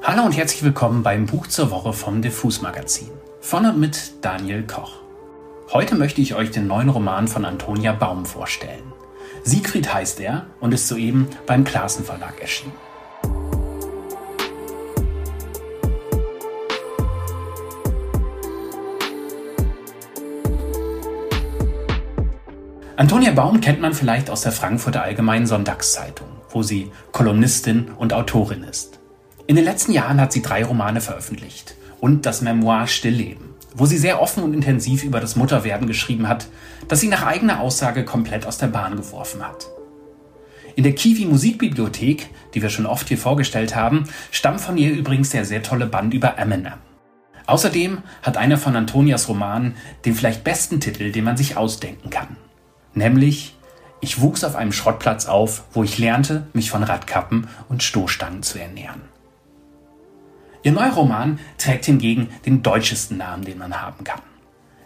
Hallo und herzlich willkommen beim Buch zur Woche vom Diffus Magazin. Von und mit Daniel Koch. Heute möchte ich euch den neuen Roman von Antonia Baum vorstellen. Siegfried heißt er und ist soeben beim Klassen Verlag erschienen. Antonia Baum kennt man vielleicht aus der Frankfurter Allgemeinen Sonntagszeitung, wo sie Kolumnistin und Autorin ist. In den letzten Jahren hat sie drei Romane veröffentlicht und das Memoir Stillleben, wo sie sehr offen und intensiv über das Mutterwerden geschrieben hat, das sie nach eigener Aussage komplett aus der Bahn geworfen hat. In der Kiwi Musikbibliothek, die wir schon oft hier vorgestellt haben, stammt von ihr übrigens der sehr tolle Band über Eminem. Außerdem hat einer von Antonias Romanen den vielleicht besten Titel, den man sich ausdenken kann nämlich ich wuchs auf einem Schrottplatz auf, wo ich lernte, mich von Radkappen und Stoßstangen zu ernähren. Ihr neuer Roman trägt hingegen den deutschesten Namen, den man haben kann.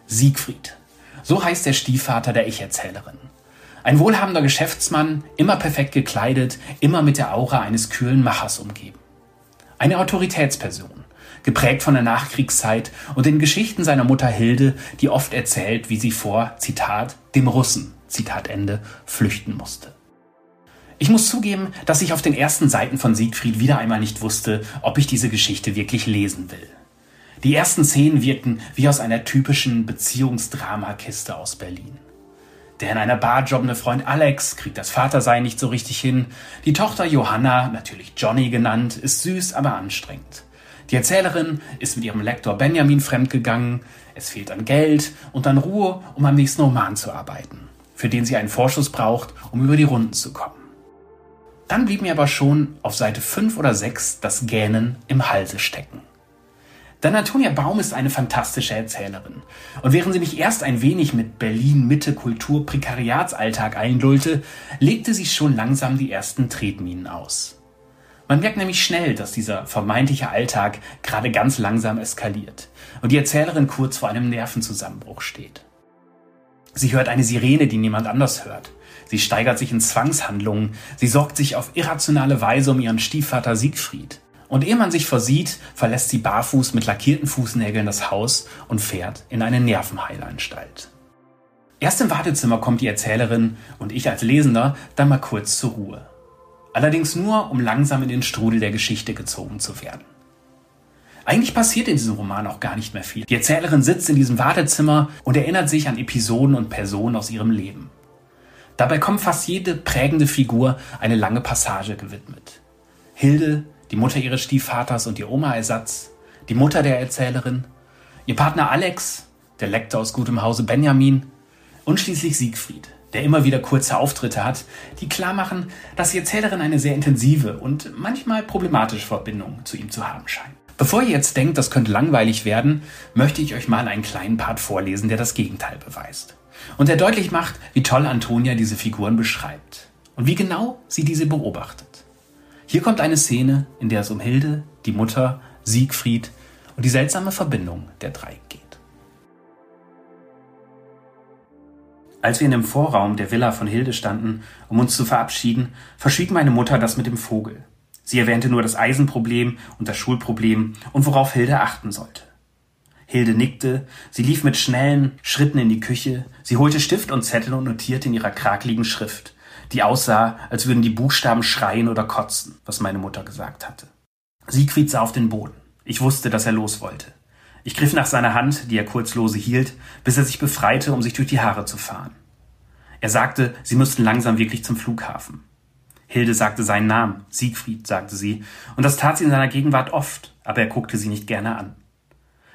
Siegfried. So heißt der Stiefvater der Ich-Erzählerin. Ein wohlhabender Geschäftsmann, immer perfekt gekleidet, immer mit der Aura eines kühlen Machers umgeben. Eine Autoritätsperson, geprägt von der Nachkriegszeit und den Geschichten seiner Mutter Hilde, die oft erzählt, wie sie vor, Zitat, dem Russen, Zitat Ende, flüchten musste. Ich muss zugeben, dass ich auf den ersten Seiten von Siegfried wieder einmal nicht wusste, ob ich diese Geschichte wirklich lesen will. Die ersten Szenen wirkten wie aus einer typischen Beziehungsdramakiste aus Berlin. Der in einer Bar jobbende Freund Alex kriegt das Vatersein nicht so richtig hin. Die Tochter Johanna, natürlich Johnny genannt, ist süß, aber anstrengend. Die Erzählerin ist mit ihrem Lektor Benjamin fremdgegangen. Es fehlt an Geld und an Ruhe, um am nächsten Roman zu arbeiten für den sie einen Vorschuss braucht, um über die Runden zu kommen. Dann blieb mir aber schon auf Seite 5 oder 6 das Gähnen im Halse stecken. Denn Antonia Baum ist eine fantastische Erzählerin. Und während sie mich erst ein wenig mit Berlin-Mitte Kultur Prekariatsalltag einlullte, legte sie schon langsam die ersten Tretminen aus. Man merkt nämlich schnell, dass dieser vermeintliche Alltag gerade ganz langsam eskaliert und die Erzählerin kurz vor einem Nervenzusammenbruch steht. Sie hört eine Sirene, die niemand anders hört. Sie steigert sich in Zwangshandlungen. Sie sorgt sich auf irrationale Weise um ihren Stiefvater Siegfried. Und ehe man sich versieht, verlässt sie barfuß mit lackierten Fußnägeln das Haus und fährt in eine Nervenheilanstalt. Erst im Wartezimmer kommt die Erzählerin und ich als Lesender dann mal kurz zur Ruhe. Allerdings nur, um langsam in den Strudel der Geschichte gezogen zu werden. Eigentlich passiert in diesem Roman auch gar nicht mehr viel. Die Erzählerin sitzt in diesem Wartezimmer und erinnert sich an Episoden und Personen aus ihrem Leben. Dabei kommt fast jede prägende Figur eine lange Passage gewidmet. Hilde, die Mutter ihres Stiefvaters und ihr Oma-Ersatz, die Mutter der Erzählerin, ihr Partner Alex, der Lektor aus gutem Hause Benjamin und schließlich Siegfried, der immer wieder kurze Auftritte hat, die klar machen, dass die Erzählerin eine sehr intensive und manchmal problematische Verbindung zu ihm zu haben scheint. Bevor ihr jetzt denkt, das könnte langweilig werden, möchte ich euch mal einen kleinen Part vorlesen, der das Gegenteil beweist. Und der deutlich macht, wie toll Antonia diese Figuren beschreibt und wie genau sie diese beobachtet. Hier kommt eine Szene, in der es um Hilde, die Mutter, Siegfried und die seltsame Verbindung der drei geht. Als wir in dem Vorraum der Villa von Hilde standen, um uns zu verabschieden, verschwieg meine Mutter das mit dem Vogel. Sie erwähnte nur das Eisenproblem und das Schulproblem und worauf Hilde achten sollte. Hilde nickte, sie lief mit schnellen Schritten in die Küche, sie holte Stift und Zettel und notierte in ihrer krakeligen Schrift, die aussah, als würden die Buchstaben schreien oder kotzen, was meine Mutter gesagt hatte. Siegfried sah auf den Boden. Ich wusste, dass er los wollte. Ich griff nach seiner Hand, die er kurz lose hielt, bis er sich befreite, um sich durch die Haare zu fahren. Er sagte, sie müssten langsam wirklich zum Flughafen. Hilde sagte seinen Namen, Siegfried, sagte sie, und das tat sie in seiner Gegenwart oft, aber er guckte sie nicht gerne an.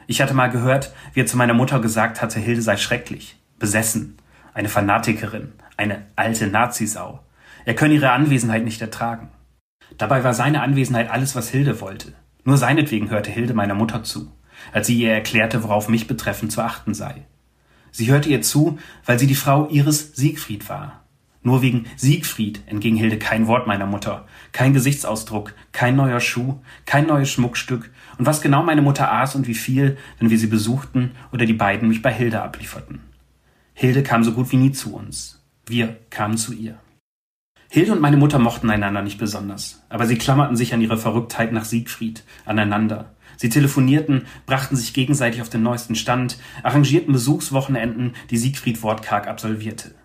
Ich hatte mal gehört, wie er zu meiner Mutter gesagt hatte, Hilde sei schrecklich, besessen, eine Fanatikerin, eine alte Nazisau. Er könne ihre Anwesenheit nicht ertragen. Dabei war seine Anwesenheit alles, was Hilde wollte. Nur seinetwegen hörte Hilde meiner Mutter zu, als sie ihr erklärte, worauf mich betreffend zu achten sei. Sie hörte ihr zu, weil sie die Frau ihres Siegfried war, nur wegen Siegfried entging Hilde kein Wort meiner Mutter, kein Gesichtsausdruck, kein neuer Schuh, kein neues Schmuckstück und was genau meine Mutter aß und wie viel, wenn wir sie besuchten oder die beiden mich bei Hilde ablieferten. Hilde kam so gut wie nie zu uns. Wir kamen zu ihr. Hilde und meine Mutter mochten einander nicht besonders, aber sie klammerten sich an ihre Verrücktheit nach Siegfried, aneinander. Sie telefonierten, brachten sich gegenseitig auf den neuesten Stand, arrangierten Besuchswochenenden, die Siegfried wortkarg absolvierte.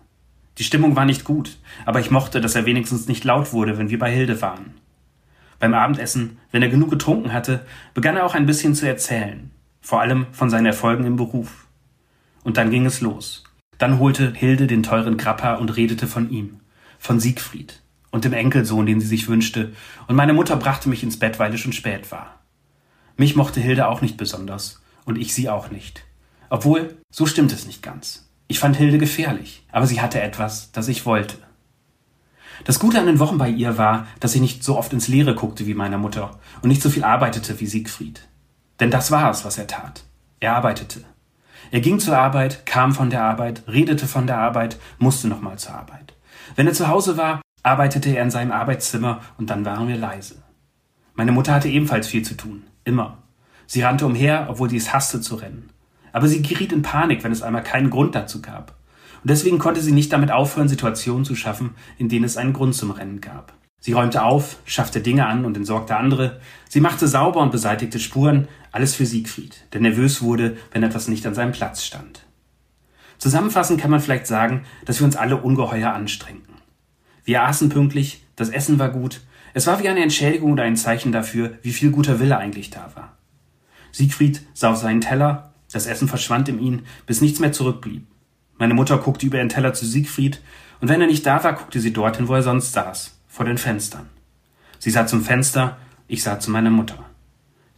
Die Stimmung war nicht gut, aber ich mochte, dass er wenigstens nicht laut wurde, wenn wir bei Hilde waren. Beim Abendessen, wenn er genug getrunken hatte, begann er auch ein bisschen zu erzählen, vor allem von seinen Erfolgen im Beruf. Und dann ging es los. Dann holte Hilde den teuren Grappa und redete von ihm von Siegfried und dem Enkelsohn, den sie sich wünschte, und meine Mutter brachte mich ins Bett, weil es schon spät war. Mich mochte Hilde auch nicht besonders, und ich sie auch nicht. Obwohl, so stimmt es nicht ganz. Ich fand Hilde gefährlich, aber sie hatte etwas, das ich wollte. Das Gute an den Wochen bei ihr war, dass ich nicht so oft ins Leere guckte wie meine Mutter und nicht so viel arbeitete wie Siegfried. Denn das war es, was er tat. Er arbeitete. Er ging zur Arbeit, kam von der Arbeit, redete von der Arbeit, musste nochmal zur Arbeit. Wenn er zu Hause war, arbeitete er in seinem Arbeitszimmer und dann waren wir leise. Meine Mutter hatte ebenfalls viel zu tun. Immer. Sie rannte umher, obwohl sie es hasste zu rennen. Aber sie geriet in Panik, wenn es einmal keinen Grund dazu gab. Und deswegen konnte sie nicht damit aufhören, Situationen zu schaffen, in denen es einen Grund zum Rennen gab. Sie räumte auf, schaffte Dinge an und entsorgte andere. Sie machte sauber und beseitigte Spuren, alles für Siegfried, der nervös wurde, wenn etwas nicht an seinem Platz stand. Zusammenfassend kann man vielleicht sagen, dass wir uns alle ungeheuer anstrengten. Wir aßen pünktlich, das Essen war gut, es war wie eine Entschädigung oder ein Zeichen dafür, wie viel guter Wille eigentlich da war. Siegfried sah auf seinen Teller, das Essen verschwand in ihn, bis nichts mehr zurückblieb. Meine Mutter guckte über ihren Teller zu Siegfried, und wenn er nicht da war, guckte sie dorthin, wo er sonst saß, vor den Fenstern. Sie sah zum Fenster, ich sah zu meiner Mutter.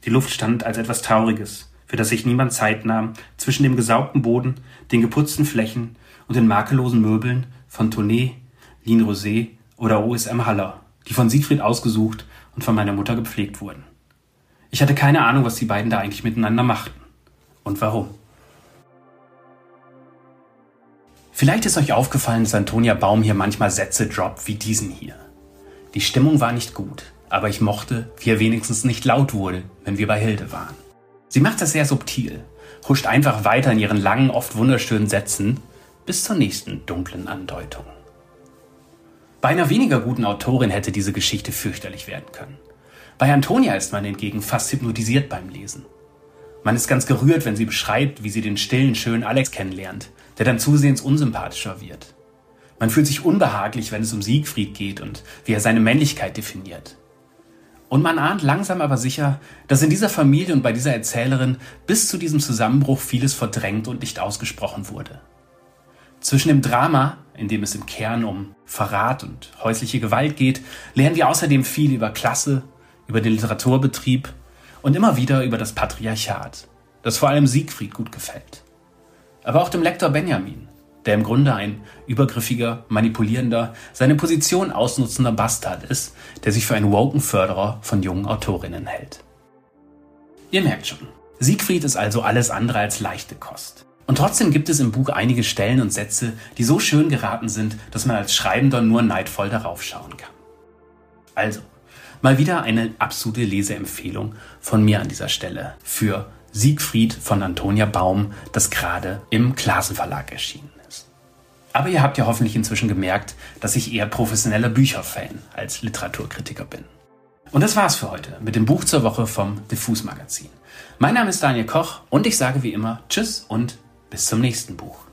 Die Luft stand als etwas Trauriges, für das sich niemand Zeit nahm, zwischen dem gesaugten Boden, den geputzten Flächen und den makellosen Möbeln von Tournee, Line Rosé oder OSM Haller, die von Siegfried ausgesucht und von meiner Mutter gepflegt wurden. Ich hatte keine Ahnung, was die beiden da eigentlich miteinander machten und warum. Vielleicht ist euch aufgefallen, dass Antonia Baum hier manchmal Sätze droppt wie diesen hier. Die Stimmung war nicht gut, aber ich mochte, wie er wenigstens nicht laut wurde, wenn wir bei Hilde waren. Sie macht das sehr subtil, huscht einfach weiter in ihren langen, oft wunderschönen Sätzen bis zur nächsten dunklen Andeutung. Bei einer weniger guten Autorin hätte diese Geschichte fürchterlich werden können. Bei Antonia ist man hingegen fast hypnotisiert beim Lesen. Man ist ganz gerührt, wenn sie beschreibt, wie sie den stillen, schönen Alex kennenlernt, der dann zusehends unsympathischer wird. Man fühlt sich unbehaglich, wenn es um Siegfried geht und wie er seine Männlichkeit definiert. Und man ahnt langsam aber sicher, dass in dieser Familie und bei dieser Erzählerin bis zu diesem Zusammenbruch vieles verdrängt und nicht ausgesprochen wurde. Zwischen dem Drama, in dem es im Kern um Verrat und häusliche Gewalt geht, lernen wir außerdem viel über Klasse, über den Literaturbetrieb und immer wieder über das Patriarchat, das vor allem Siegfried gut gefällt. Aber auch dem Lektor Benjamin, der im Grunde ein übergriffiger, manipulierender, seine Position ausnutzender Bastard ist, der sich für einen woken Förderer von jungen Autorinnen hält. Ihr merkt schon, Siegfried ist also alles andere als leichte Kost. Und trotzdem gibt es im Buch einige Stellen und Sätze, die so schön geraten sind, dass man als Schreibender nur neidvoll darauf schauen kann. Also, mal wieder eine absolute Leseempfehlung von mir an dieser Stelle für Siegfried von Antonia Baum, das gerade im Klassenverlag erschienen aber ihr habt ja hoffentlich inzwischen gemerkt, dass ich eher professioneller Bücherfan als Literaturkritiker bin. Und das war's für heute mit dem Buch zur Woche vom Diffus Magazin. Mein Name ist Daniel Koch und ich sage wie immer Tschüss und bis zum nächsten Buch.